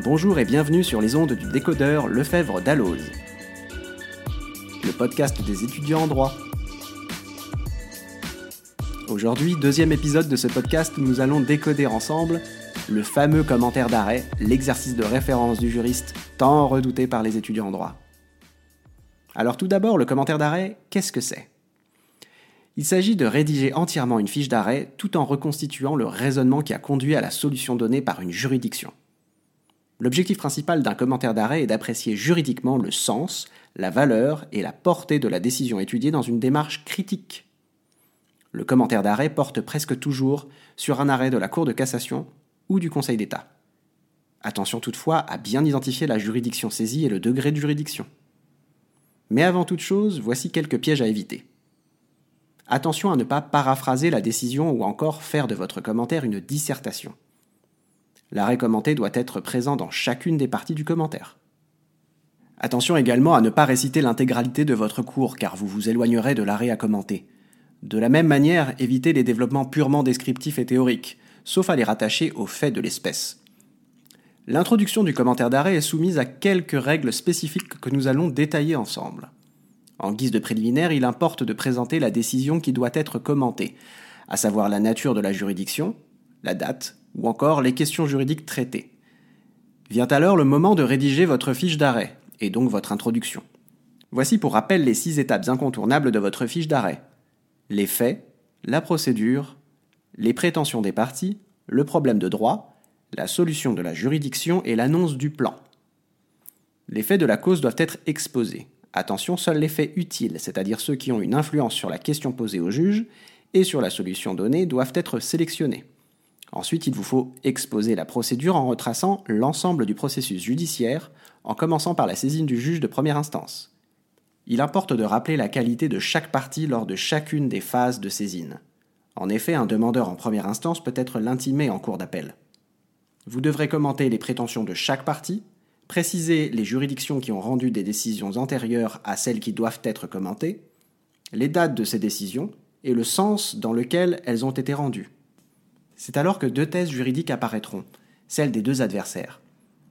Bonjour et bienvenue sur les ondes du décodeur Lefebvre d'Alloz, le podcast des étudiants en droit. Aujourd'hui, deuxième épisode de ce podcast, nous allons décoder ensemble le fameux commentaire d'arrêt, l'exercice de référence du juriste tant redouté par les étudiants en droit. Alors tout d'abord, le commentaire d'arrêt, qu'est-ce que c'est? Il s'agit de rédiger entièrement une fiche d'arrêt tout en reconstituant le raisonnement qui a conduit à la solution donnée par une juridiction. L'objectif principal d'un commentaire d'arrêt est d'apprécier juridiquement le sens, la valeur et la portée de la décision étudiée dans une démarche critique. Le commentaire d'arrêt porte presque toujours sur un arrêt de la Cour de cassation ou du Conseil d'État. Attention toutefois à bien identifier la juridiction saisie et le degré de juridiction. Mais avant toute chose, voici quelques pièges à éviter. Attention à ne pas paraphraser la décision ou encore faire de votre commentaire une dissertation. L'arrêt commenté doit être présent dans chacune des parties du commentaire. Attention également à ne pas réciter l'intégralité de votre cours car vous vous éloignerez de l'arrêt à commenter. De la même manière, évitez les développements purement descriptifs et théoriques, sauf à les rattacher aux faits de l'espèce. L'introduction du commentaire d'arrêt est soumise à quelques règles spécifiques que nous allons détailler ensemble. En guise de préliminaire, il importe de présenter la décision qui doit être commentée, à savoir la nature de la juridiction, la date, ou encore les questions juridiques traitées. Vient alors le moment de rédiger votre fiche d'arrêt, et donc votre introduction. Voici pour rappel les six étapes incontournables de votre fiche d'arrêt. Les faits, la procédure, les prétentions des parties, le problème de droit, la solution de la juridiction et l'annonce du plan. Les faits de la cause doivent être exposés. Attention, seuls les faits utiles, c'est-à-dire ceux qui ont une influence sur la question posée au juge et sur la solution donnée, doivent être sélectionnés. Ensuite, il vous faut exposer la procédure en retraçant l'ensemble du processus judiciaire, en commençant par la saisine du juge de première instance. Il importe de rappeler la qualité de chaque partie lors de chacune des phases de saisine. En effet, un demandeur en première instance peut être l'intimé en cours d'appel. Vous devrez commenter les prétentions de chaque partie, préciser les juridictions qui ont rendu des décisions antérieures à celles qui doivent être commentées, les dates de ces décisions et le sens dans lequel elles ont été rendues. C'est alors que deux thèses juridiques apparaîtront, celles des deux adversaires.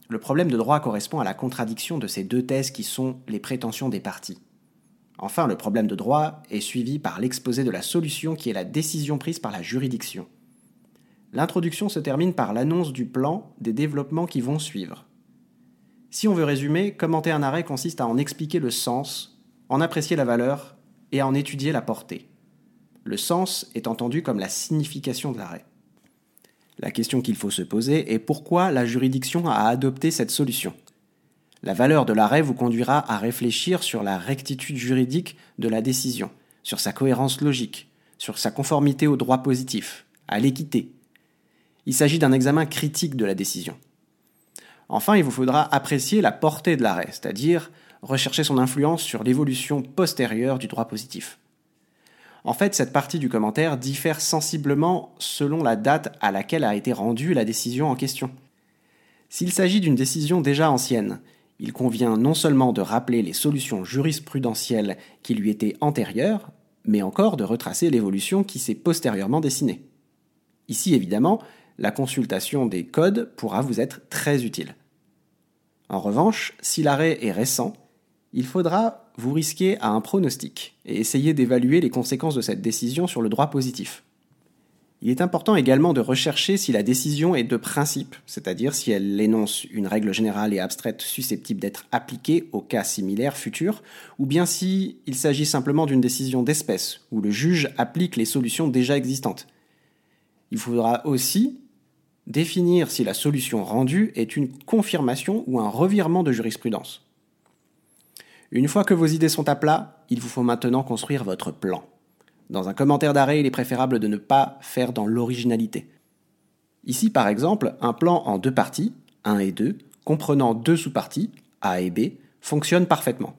Le problème de droit correspond à la contradiction de ces deux thèses qui sont les prétentions des parties. Enfin, le problème de droit est suivi par l'exposé de la solution qui est la décision prise par la juridiction. L'introduction se termine par l'annonce du plan des développements qui vont suivre. Si on veut résumer, commenter un arrêt consiste à en expliquer le sens, en apprécier la valeur et à en étudier la portée. Le sens est entendu comme la signification de l'arrêt. La question qu'il faut se poser est pourquoi la juridiction a adopté cette solution. La valeur de l'arrêt vous conduira à réfléchir sur la rectitude juridique de la décision, sur sa cohérence logique, sur sa conformité au droit positif, à l'équité. Il s'agit d'un examen critique de la décision. Enfin, il vous faudra apprécier la portée de l'arrêt, c'est-à-dire rechercher son influence sur l'évolution postérieure du droit positif. En fait, cette partie du commentaire diffère sensiblement selon la date à laquelle a été rendue la décision en question. S'il s'agit d'une décision déjà ancienne, il convient non seulement de rappeler les solutions jurisprudentielles qui lui étaient antérieures, mais encore de retracer l'évolution qui s'est postérieurement dessinée. Ici, évidemment, la consultation des codes pourra vous être très utile. En revanche, si l'arrêt est récent, il faudra vous risquer à un pronostic et essayer d'évaluer les conséquences de cette décision sur le droit positif. Il est important également de rechercher si la décision est de principe, c'est-à-dire si elle énonce une règle générale et abstraite susceptible d'être appliquée aux cas similaires futurs, ou bien si il s'agit simplement d'une décision d'espèce, où le juge applique les solutions déjà existantes. Il faudra aussi définir si la solution rendue est une confirmation ou un revirement de jurisprudence. Une fois que vos idées sont à plat, il vous faut maintenant construire votre plan. Dans un commentaire d'arrêt, il est préférable de ne pas faire dans l'originalité. Ici, par exemple, un plan en deux parties, 1 et 2, comprenant deux sous-parties, A et B, fonctionne parfaitement.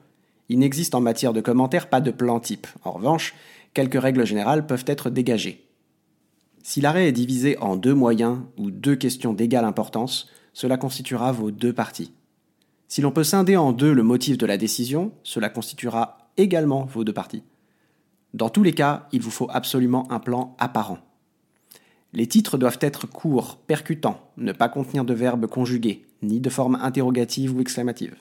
Il n'existe en matière de commentaire pas de plan type. En revanche, quelques règles générales peuvent être dégagées. Si l'arrêt est divisé en deux moyens ou deux questions d'égale importance, cela constituera vos deux parties. Si l'on peut scinder en deux le motif de la décision, cela constituera également vos deux parties. Dans tous les cas, il vous faut absolument un plan apparent. Les titres doivent être courts, percutants, ne pas contenir de verbes conjugués, ni de forme interrogative ou exclamative.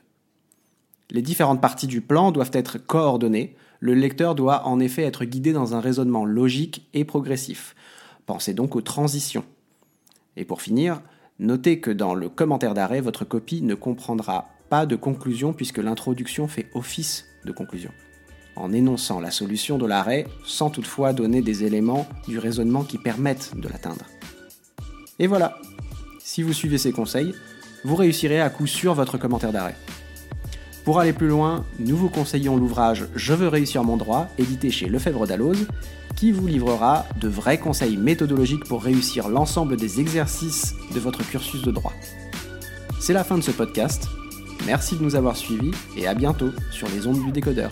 Les différentes parties du plan doivent être coordonnées, le lecteur doit en effet être guidé dans un raisonnement logique et progressif. Pensez donc aux transitions. Et pour finir, notez que dans le commentaire d'arrêt, votre copie ne comprendra pas de conclusion puisque l'introduction fait office de conclusion, en énonçant la solution de l'arrêt sans toutefois donner des éléments du raisonnement qui permettent de l'atteindre. Et voilà, si vous suivez ces conseils, vous réussirez à coup sûr votre commentaire d'arrêt. Pour aller plus loin, nous vous conseillons l'ouvrage Je veux réussir mon droit, édité chez Lefebvre Dalloz, qui vous livrera de vrais conseils méthodologiques pour réussir l'ensemble des exercices de votre cursus de droit. C'est la fin de ce podcast. Merci de nous avoir suivis et à bientôt sur les ondes du décodeur.